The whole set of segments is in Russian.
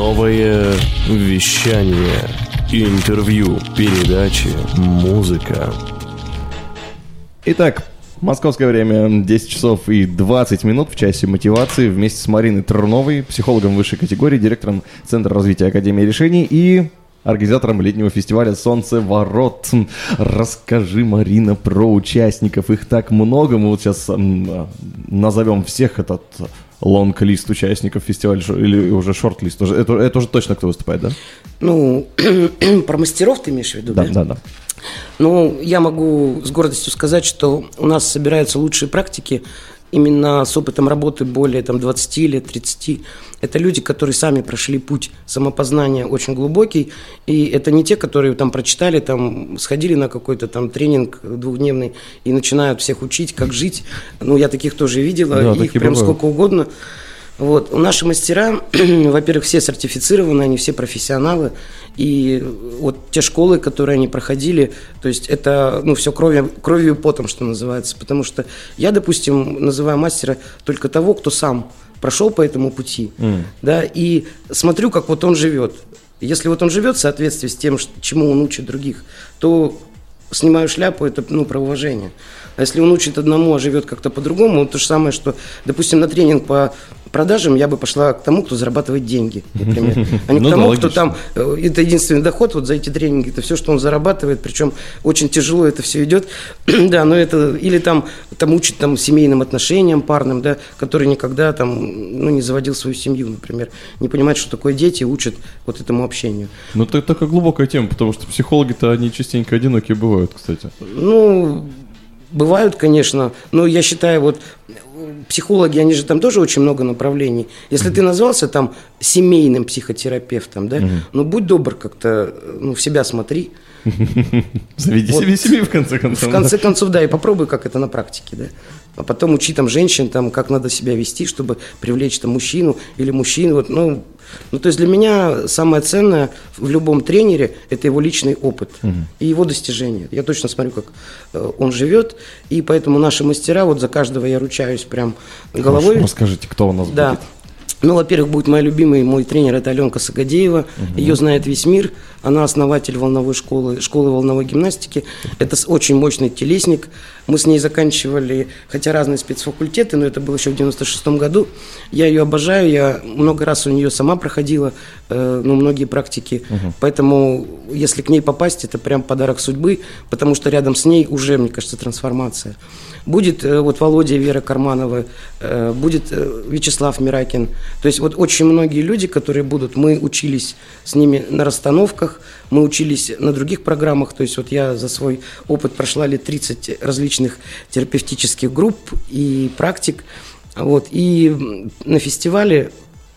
Новое вещание. Интервью, передачи, музыка. Итак, московское время 10 часов и 20 минут в часе мотивации вместе с Мариной Труновой, психологом высшей категории, директором Центра развития Академии решений и организатором летнего фестиваля «Солнце ворот». Расскажи, Марина, про участников. Их так много. Мы вот сейчас м, назовем всех этот лонг-лист участников фестиваля или уже шорт-лист. Это, это уже точно кто выступает, да? Ну, про мастеров ты имеешь в виду, Да, да? да, да. Ну, я могу с гордостью сказать, что у нас собираются лучшие практики именно с опытом работы более там, 20 лет, 30. Это люди, которые сами прошли путь самопознания очень глубокий, и это не те, которые там прочитали, там, сходили на какой-то там тренинг двухдневный и начинают всех учить, как жить. Ну, я таких тоже видела, Да, их прям бывают. сколько угодно. Вот. Наши мастера, во-первых, все сертифицированы, они все профессионалы. И вот те школы, которые они проходили, то есть это ну, все кровью, кровью и потом, что называется. Потому что я, допустим, называю мастера только того, кто сам прошел по этому пути. Да, и смотрю, как вот он живет. Если вот он живет в соответствии с тем, чему он учит других, то снимаю шляпу, это ну, про уважение. А если он учит одному, а живет как-то по-другому, то же самое, что, допустим, на тренинг по продажам я бы пошла к тому, кто зарабатывает деньги, например. А не Ну к да, тому, кто там, э, это единственный доход вот за эти тренинги, это все, что он зарабатывает, причем очень тяжело это все идет. да, но это, или там, там учит там семейным отношениям парным, да, который никогда там, ну, не заводил свою семью, например, не понимает, что такое дети, учат вот этому общению. Ну, это такая глубокая тема, потому что психологи-то, они частенько одинокие бывают, кстати. Ну, бывают, конечно, но я считаю, вот психологи, они же там тоже очень много направлений. Если ты назвался там семейным психотерапевтом, да, ну будь добр как-то, ну в себя смотри. Заведи Вот. себе семью, в конце концов. В конце концов, да, и попробуй, как это на практике, да. А потом учи там женщин, там, как надо себя вести, чтобы привлечь там мужчину или мужчину. Вот, ну, ну, то есть для меня самое ценное в любом тренере – это его личный опыт и его достижения. Я точно смотрю, как э, он живет, и поэтому наши мастера, вот за каждого я ручаюсь прям головой. Хорошо, Расскажите, кто у нас Да. будет? Ну, во-первых, будет моя любимый мой тренер, это Аленка Сагадеева. Ее знает весь мир. Она основатель волновой школы, школы волновой гимнастики. Это очень мощный телесник. Мы с ней заканчивали, хотя разные спецфакультеты, но это было еще в 96 году. Я ее обожаю, я много раз у нее сама проходила, э, ну, многие практики. Поэтому, если к ней попасть, это прям подарок судьбы, потому что рядом с ней уже, мне кажется, трансформация. Будет э, вот Володя Вера Карманова, э, будет э, Вячеслав Миракин. То есть вот очень многие люди, которые будут, мы учились с ними на расстановках, мы учились на других программах. То есть вот я за свой опыт прошла лет 30 различных терапевтических групп и практик. Вот. И на фестивале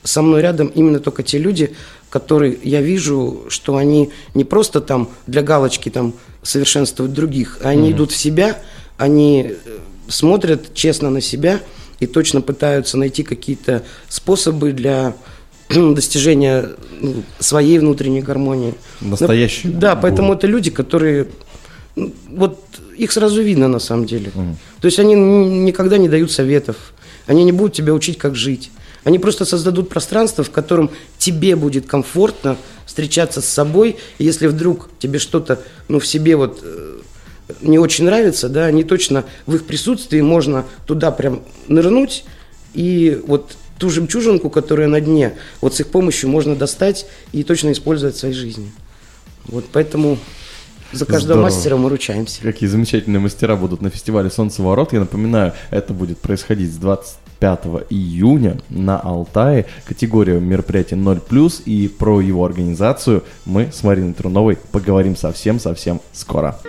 со мной рядом именно только те люди, которые я вижу, что они не просто там для галочки там совершенствуют других, а они идут в себя, они э, смотрят честно на себя и точно пытаются найти какие-то способы для достижения ну, своей внутренней гармонии. Настоящий Да, поэтому это люди, которые ну, вот их сразу видно на самом деле. То есть они никогда не дают советов, они не будут тебя учить, как жить. Они просто создадут пространство, в котором тебе будет комфортно встречаться с собой. И если вдруг тебе что-то ну, в себе вот э, не очень нравится, да, они точно в их присутствии можно туда прям нырнуть и вот ту жемчужинку, которая на дне, вот с их помощью можно достать и точно использовать в своей жизни. Вот поэтому за каждого Здорово. мастера мы ручаемся. Какие замечательные мастера будут на фестивале «Солнцеворот». Я напоминаю, это будет происходить с 25 июня на Алтае. Категория мероприятий 0+, и про его организацию мы с Мариной Труновой поговорим совсем-совсем скоро.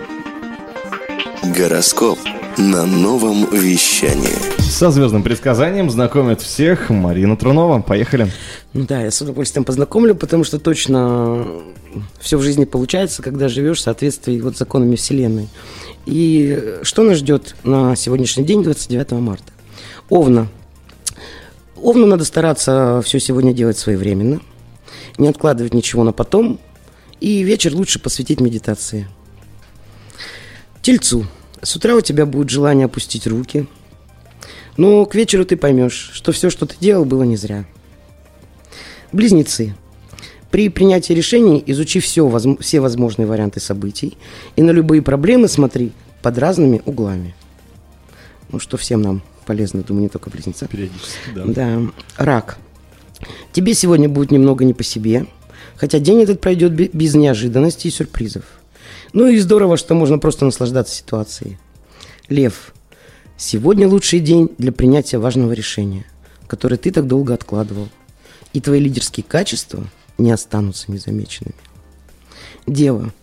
Гороскоп на новом вещании. Со звездным предсказанием знакомит всех Марина Трунова. Поехали. Ну да, я с удовольствием познакомлю, потому что точно все в жизни получается, когда живешь в соответствии вот с законами Вселенной. И что нас ждет на сегодняшний день, 29 марта? Овна. Овну надо стараться все сегодня делать своевременно, не откладывать ничего на потом, и вечер лучше посвятить медитации. Тельцу. С утра у тебя будет желание опустить руки, но к вечеру ты поймешь, что все, что ты делал, было не зря. Близнецы. При принятии решений изучи все, возм- все возможные варианты событий и на любые проблемы смотри под разными углами. Ну, что всем нам полезно, думаю, не только близнецам. Периодически, да. Да. Рак. Тебе сегодня будет немного не по себе, хотя день этот пройдет бе- без неожиданностей и сюрпризов. Ну и здорово, что можно просто наслаждаться ситуацией. Лев. Сегодня лучший день для принятия важного решения, которое ты так долго откладывал. И твои лидерские качества не останутся незамеченными. Дева.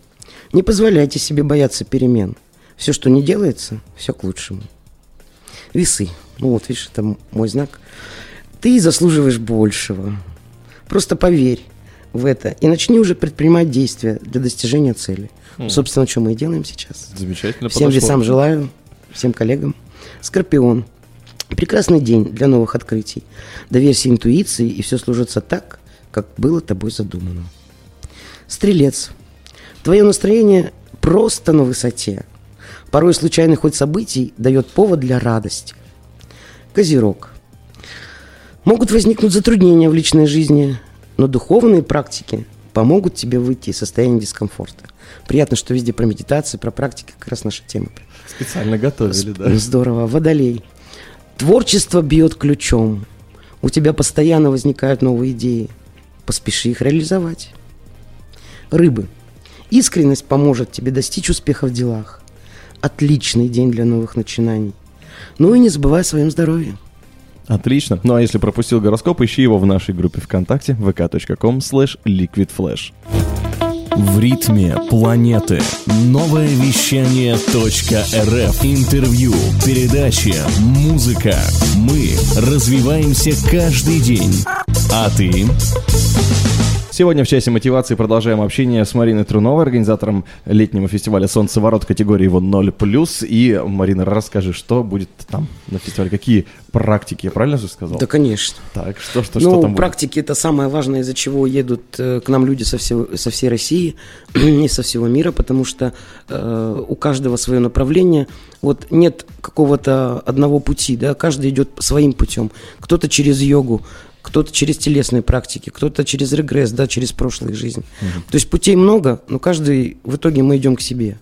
Не позволяйте себе бояться перемен. Все, что не делается, все к лучшему. Весы. Ну вот, видишь, это мой знак. Ты заслуживаешь большего. Просто поверь в это и начни уже предпринимать действия для достижения цели. Собственно, что мы и делаем сейчас. Замечательно Всем подошло. весам желаю, всем коллегам. Скорпион. Прекрасный день для новых открытий. Доверься интуиции, и все служится так, как было тобой задумано. Стрелец. Твое настроение просто на высоте. Порой случайный ход событий дает повод для радости. Козерог. Могут возникнуть затруднения в личной жизни, но духовные практики помогут тебе выйти из состояния дискомфорта. Приятно, что везде про медитации, про практики, как раз наша тема. Специально готовили, да. Здорово. Водолей. Творчество бьет ключом. У тебя постоянно возникают новые идеи. Поспеши их реализовать. Рыбы. Искренность поможет тебе достичь успеха в делах. Отличный день для новых начинаний. Ну и не забывай о своем здоровье. Отлично. Ну а если пропустил гороскоп, ищи его в нашей группе ВКонтакте vk.com slash liquidflash. В ритме планеты. Новое вещание .рф. Интервью, передачи, музыка. Мы развиваемся каждый день. А ты? Сегодня в часе мотивации продолжаем общение с Мариной Труновой, организатором летнего фестиваля «Солнцеворот» категории его 0+. И, Марина, расскажи, что будет там на фестивале? Какие практики? Я правильно же сказал? Да, конечно. Так, что, что, ну, что там будет? практики это самое важное, из-за чего едут э, к нам люди со, всего, со всей России и со всего мира, потому что э, у каждого свое направление. Вот нет какого-то одного пути, да, каждый идет своим путем. Кто-то через йогу, кто-то через телесные практики, кто-то через регресс, да, через прошлую жизнь. То есть путей много, но каждый в итоге мы идем к себе.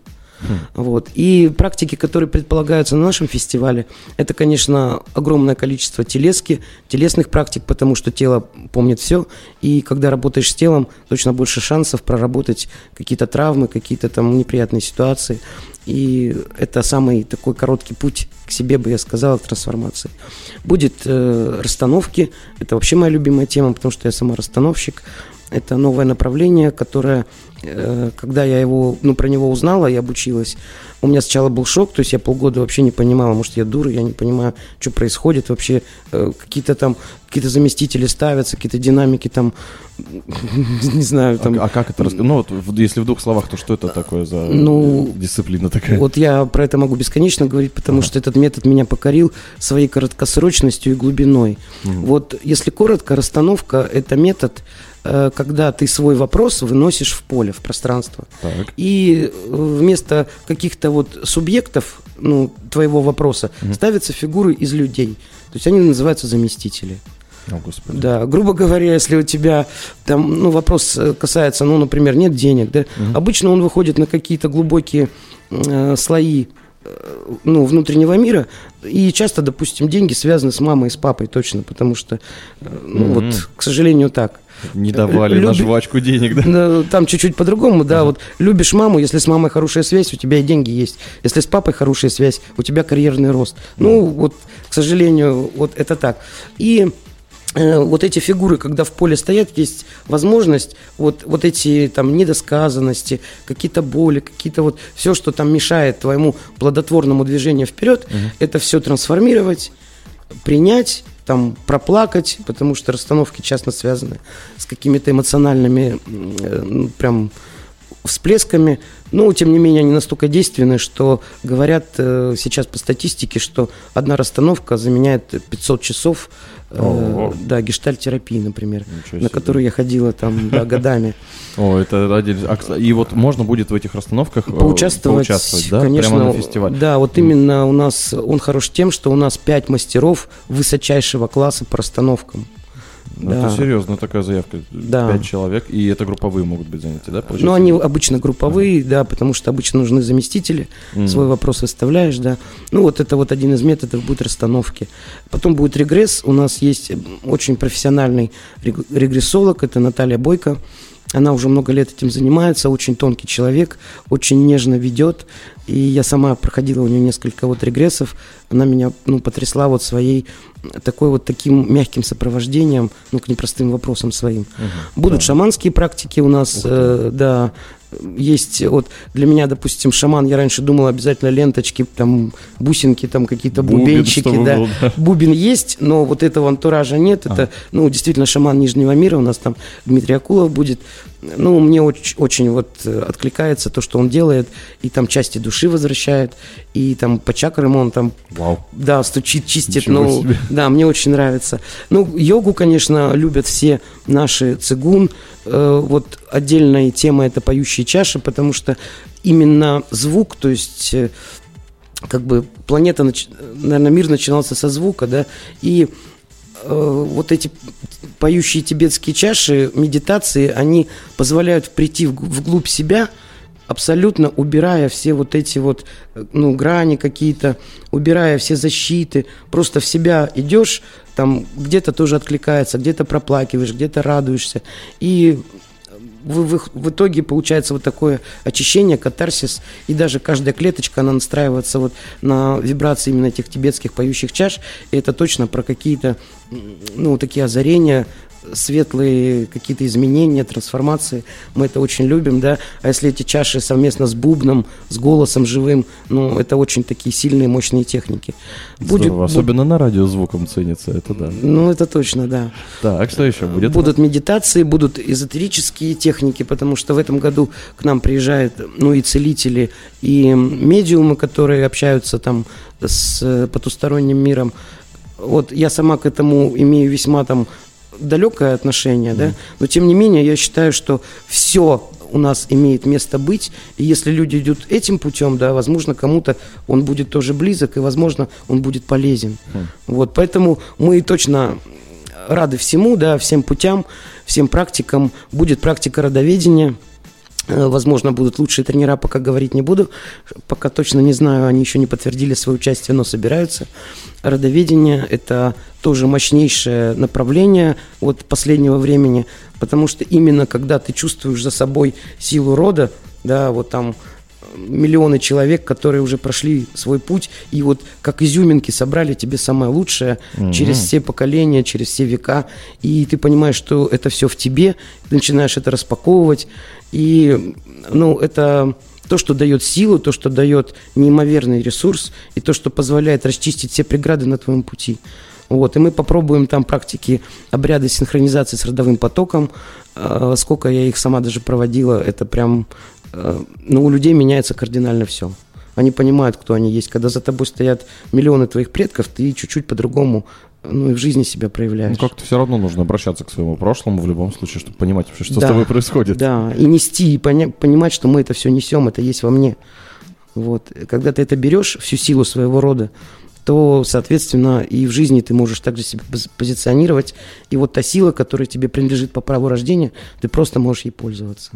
Вот. И практики, которые предполагаются на нашем фестивале, это, конечно, огромное количество телески, телесных практик, потому что тело помнит все. И когда работаешь с телом, точно больше шансов проработать какие-то травмы, какие-то там неприятные ситуации. И это самый такой короткий путь к себе, бы я сказала, к трансформации. Будет э, расстановки. Это вообще моя любимая тема, потому что я сама расстановщик. Это новое направление, которое, э, когда я его, ну, про него узнала и обучилась, у меня сначала был шок, то есть я полгода вообще не понимала, может, я дура, я не понимаю, что происходит вообще, э, какие-то там, какие-то заместители ставятся, какие-то динамики там, не знаю, там... А, а как это? Ну, вот, если в двух словах, то что это такое за Ну, э, дисциплина такая? Вот я про это могу бесконечно говорить, потому что этот метод меня покорил своей короткосрочностью и глубиной. Вот если коротко, расстановка – это метод, когда ты свой вопрос выносишь в поле, в пространство. Так. И э, вместо каких-то вот субъектов ну, твоего вопроса ставятся фигуры из людей. То есть они называются заместители. О, господи. Да, грубо говоря, если у тебя там, ну, вопрос э, касается, ну, например, нет денег, да, обычно он выходит на какие-то глубокие э, слои э, ну, внутреннего мира, и часто, допустим, деньги связаны с мамой и с папой точно, потому что, э, ну, Мгм. вот, к сожалению, так. Не давали на Люби- жвачку денег, да? Там чуть-чуть по-другому, да, вот любишь маму, если с мамой хорошая связь, у тебя и деньги есть. Если с папой хорошая связь, у тебя карьерный рост. Ну, вот, к сожалению, вот это так. И э, вот эти фигуры, когда в поле стоят, есть возможность вот, вот эти там недосказанности, какие-то боли, какие-то вот все, что там мешает твоему плодотворному движению вперед, это все трансформировать, принять, там проплакать, потому что расстановки часто связаны с какими-то эмоциональными э, ну, прям всплесками. Но, тем не менее, они настолько действенны, что говорят э, сейчас по статистике, что одна расстановка заменяет 500 часов э, Ого. да, гештальтерапии, например, на которую я ходила там да, годами. О, это отдельно. А, и вот можно будет в этих расстановках э, Поучаствовать, поучаствовать, да? конечно. Прямо на фестивале. Да, вот именно у нас он хорош тем, что у нас пять мастеров высочайшего класса по расстановкам. Ну, да. Это серьезно такая заявка. Да. Пять человек, и это групповые могут быть занятия, да? получается? Ну, они обычно групповые, да, потому что обычно нужны заместители. Мгм. Свой вопрос выставляешь, да. Ну, вот это вот один из методов будет расстановки. Потом будет регресс. У нас есть очень профессиональный рег- регрессолог, это Наталья Бойко. Она уже много лет этим занимается, очень тонкий человек, очень нежно ведет. И я сама проходила у нее несколько вот регрессов. Она меня ну, потрясла вот своей такой вот таким мягким сопровождением, ну, к непростым вопросам своим. Будут Да. шаманские практики у нас, э, да, есть вот для меня, допустим, шаман, я раньше думал обязательно ленточки, там бусинки, там какие-то Бубен, бубенчики, чтобы да. да. Бубен есть, но вот этого антуража нет. Это, ну, действительно, шаман Нижнего мира. У нас там Дмитрий Акулов будет. Ну, мне очень, очень вот откликается то, что он делает. И там части души возвращает. И там по чакрам он там Вау. да, стучит, чистит. Ничего Ну, себе. да, мне очень нравится. Ну, йогу, конечно, любят все наши цигун. Э, вот отдельная тема это поющие чаши, потому что именно звук, то есть э, как бы планета, наверное, мир начинался со звука, да, и э, вот эти поющие тибетские чаши, медитации, они позволяют прийти в- вглубь себя, абсолютно убирая все вот эти вот, э, ну, грани какие-то, убирая все защиты, просто в себя идешь, там где-то тоже откликается, где-то проплакиваешь, где-то радуешься, и в, в- в итоге получается вот такое очищение, катарсис, и даже каждая клеточка, она настраивается вот на вибрации именно этих тибетских поющих чаш, и это точно про какие-то, ну, такие озарения, светлые какие-то изменения, трансформации. Мы это очень любим, да. А если эти чаши совместно с бубном, с голосом живым, ну, это очень такие сильные, мощные техники. Здорово. бу- Особенно на радио звуком ценится, это да. Ну, это точно, да. Так, что еще будет? Будут медитации, будут эзотерические техники, потому что в этом году к нам приезжают, ну, и целители, и медиумы, которые общаются там с потусторонним миром. Вот я сама к этому имею весьма там далекое отношение, да, но тем не менее я считаю, что все у нас имеет место быть, и если люди идут этим путем, да, возможно, кому-то он будет тоже близок, и, возможно, он будет полезен. Вот, поэтому мы точно рады всему, да, всем путям, всем практикам. Будет практика родоведения. Э, Возможно, будут лучшие тренера, пока говорить не буду. Пока точно не знаю, они еще не подтвердили свое участие, но собираются. Родоведение – это тоже мощнейшее направление вот последнего времени, потому что именно когда ты чувствуешь за собой силу рода, да, вот там миллионы человек, которые уже прошли свой путь, и вот как изюминки собрали тебе самое лучшее через все поколения, через все века, и ты понимаешь, что это все в тебе, ты начинаешь это распаковывать, и, ну, это то, что дает силу, то, что дает неимоверный ресурс, и то, что позволяет расчистить все преграды на твоем пути. Вот, и мы попробуем там практики, обряды синхронизации с родовым потоком. Э, Сколько я их сама даже проводила, это прям, э, ну, у людей меняется кардинально все. Они понимают, кто они есть. Когда за тобой стоят миллионы твоих предков, ты чуть-чуть по-другому, ну, и в жизни себя Ну, проявляешь. как-то все равно нужно обращаться к своему прошлому в любом случае, чтобы понимать вообще, что с Да, тобой происходит. Да, и нести, и поня- понимать, что мы это все несем, это есть во мне. Вот. Когда ты это берешь, всю силу своего рода, то, соответственно, и в жизни ты можешь также себя пози- позиционировать. И вот та сила, которая тебе принадлежит по праву рождения, ты просто можешь ей пользоваться.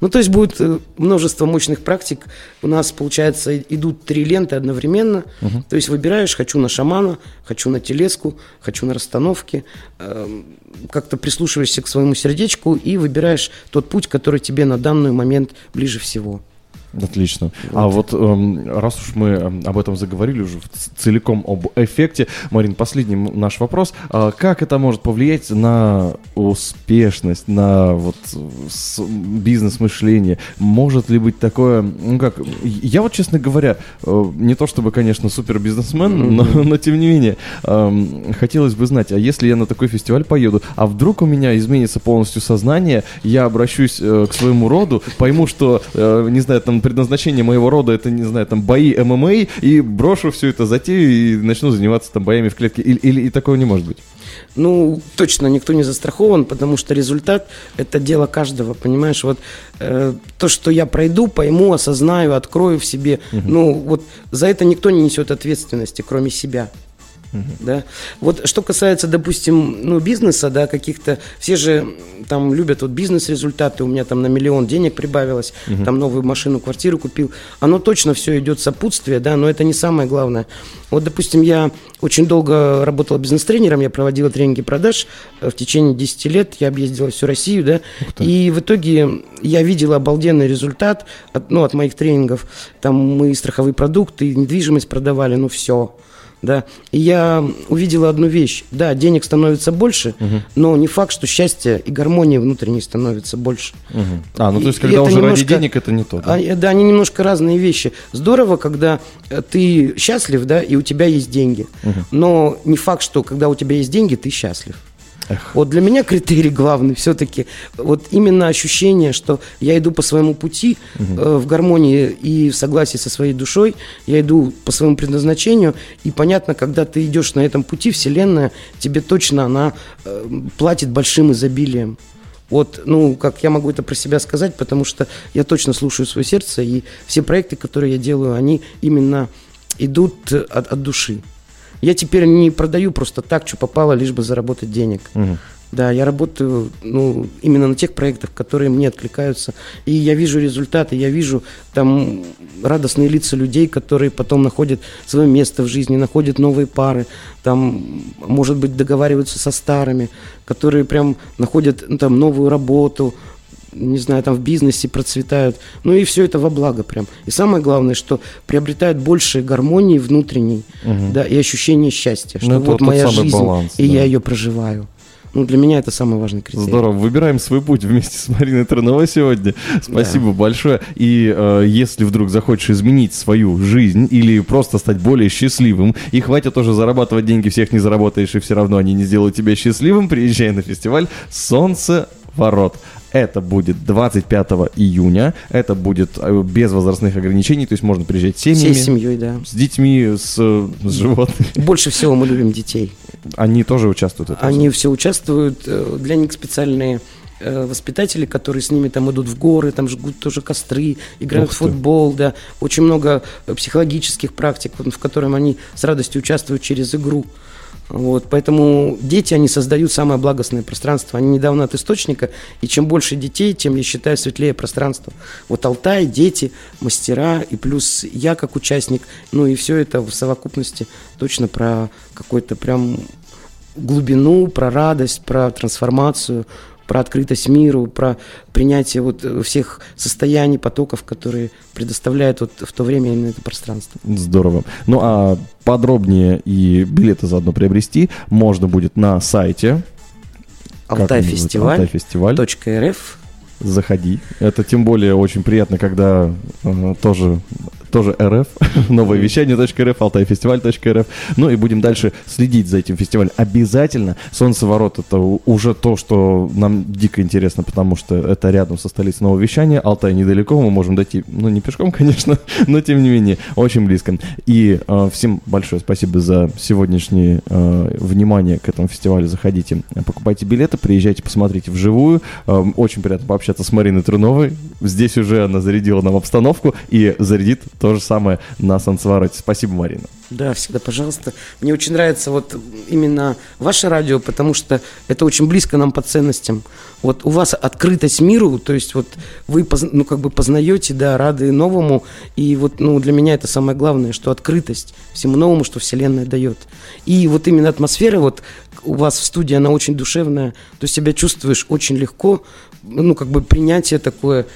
Ну, то есть будет э, множество мощных практик. У нас, получается, идут три ленты одновременно. То есть выбираешь, хочу на шамана, хочу на телеску, хочу на расстановки. Эм, Как-то прислушиваешься к своему сердечку и выбираешь тот путь, который тебе на данный момент ближе всего. Отлично. А вот эм, раз уж мы эм, об этом заговорили уже целиком об эффекте, Марин, последний наш вопрос. А как это может повлиять на успешность, на вот бизнес-мышление? Может ли быть такое, ну как, я вот, честно говоря, э, не то чтобы, конечно, супер бизнесмен, но, но тем не менее, эм, хотелось бы знать, а если я на такой фестиваль поеду, а вдруг у меня изменится полностью сознание, я обращусь э, к своему роду, пойму, что, э, не знаю, там предназначение моего рода это, не знаю, там бои ММА, и брошу все это затею и начну заниматься там боями в клетке. Или, или и такого не может быть? Ну, точно никто не застрахован, потому что результат – это дело каждого, понимаешь? Вот э, то, что я пройду, пойму, осознаю, открою в себе, ну, вот за это никто не несет ответственности, кроме себя. Да? Вот что касается, допустим, ну, бизнеса, да, каких-то, все же там любят вот бизнес-результаты, у меня там на миллион денег прибавилось, там новую машину, квартиру купил, оно точно все идет сопутствие, да, но это не самое главное. Вот, допустим, я очень долго работала бизнес-тренером, я проводила тренинги продаж. Э, в течение 10 лет, я объездила всю Россию, да, и в итоге я видела обалденный результат от, ну, от моих тренингов, там мы страховые продукты, недвижимость продавали, ну, все, да. И я увидела одну вещь. Да, денег становится больше, угу. но не факт, что счастье и гармония внутренней становится больше. Угу. А, ну то есть, когда уже немножко, ради денег, это не то. Да? А, да, они немножко разные вещи. Здорово, когда э, ты счастлив, да, и у тебя есть деньги. Угу. Но не факт, что когда у тебя есть деньги, ты счастлив. Эх. Вот для меня критерий главный все-таки вот именно ощущение, что я иду по своему пути угу. э, в гармонии и в согласии со своей душой, я иду по своему предназначению, и понятно, когда ты идешь на этом пути, Вселенная тебе точно она э, платит большим изобилием. Вот, ну, как я могу это про себя сказать, потому что я точно слушаю свое сердце, и все проекты, которые я делаю, они именно идут от, от души. Я теперь не продаю просто так, что попало, лишь бы заработать денег. Угу. Да, я работаю ну, именно на тех проектах, которые мне откликаются. И я вижу результаты, я вижу там радостные лица людей, которые потом находят свое место в жизни, находят новые пары, там, может быть, договариваются со старыми, которые прям находят ну, там новую работу, не знаю, там в бизнесе процветают. Ну и все это во благо прям. И самое главное, что приобретают больше гармонии внутренней, угу. да, и ощущение счастья, что ну, вот моя жизнь, баланс, и да. я ее проживаю. Ну, для меня это самый важный критерий. Здорово. Выбираем свой путь вместе с Мариной Терновой сегодня. Спасибо да. большое. И э, если вдруг захочешь изменить свою жизнь или просто стать более счастливым, и хватит тоже зарабатывать деньги, всех не заработаешь, и все равно они не сделают тебя счастливым, приезжай на фестиваль «Солнце ворот». Это будет 25 июня. Это будет э, без возрастных ограничений, то есть можно приезжать с семьями. Всей семьей, да. С детьми, с, с животными. Больше всего мы любим детей. Они тоже участвуют? Это Они все участвуют. Э, для них специальные э, воспитатели, которые с ними там идут в горы, там жгут тоже костры, играют в футбол, да. Очень много психологических практик, в котором они с радостью участвуют через игру. Вот, поэтому дети, они создают самое благостное пространство. Они недавно от источника, и чем больше детей, тем, я считаю, светлее пространство. Вот Алтай, дети, мастера, и плюс я как участник, ну и все это в совокупности точно про какой-то прям глубину, про радость, про трансформацию, про открытость миру, про принятие вот всех состояний, потоков, которые предоставляет вот в то время именно это пространство. Здорово. Ну а подробнее и билеты заодно приобрести можно будет на сайте алтайфестиваль.рф Заходи. Это тем более очень приятно, когда э, тоже тоже РФ, новое вещание .рф, алтайфестиваль.рф. Ну и будем дальше следить за этим фестивалем. Обязательно Солнцеворот это уже то, что нам дико интересно, потому что это рядом со столицей нового вещания. Алтай недалеко, мы можем дойти, ну не пешком, конечно, но тем не менее, очень близко. И э, всем большое спасибо за сегодняшнее э, внимание к этому фестивалю. Заходите, покупайте билеты, приезжайте, посмотрите вживую. Э, очень приятно пообщаться с Мариной Труновой. Здесь уже она зарядила нам обстановку и зарядит то же самое на Сансвароте. Спасибо, Марина. Да, всегда, пожалуйста. Мне очень нравится вот именно ваше радио, потому что это очень близко нам по ценностям. Вот у вас открытость миру, то есть вот вы, ну, как бы познаете, да, рады новому, и вот, ну, для меня это самое главное, что открытость всему новому, что Вселенная дает. И вот именно атмосфера вот у вас в студии, она очень душевная, то есть себя чувствуешь очень легко, ну, как бы принятие такое,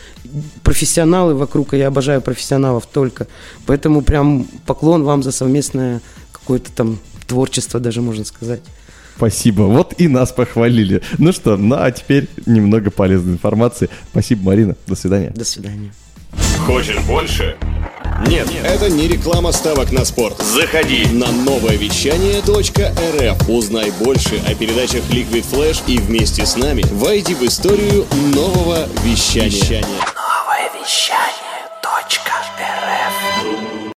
профессионалы вокруг, и я обожаю профессионалов только, поэтому прям поклон вам за совместное какое-то там творчество даже, можно сказать. Спасибо. Вот и нас похвалили. Ну что, ну а теперь немного полезной информации. Спасибо, Марина. До свидания. До свидания. Хочешь больше? Нет, Нет, это не реклама ставок на спорт. Заходи на новое вещание .рф. Узнай больше о передачах Liquid Flash и вместе с нами войди в историю нового вещания. вещания. Новое вещание.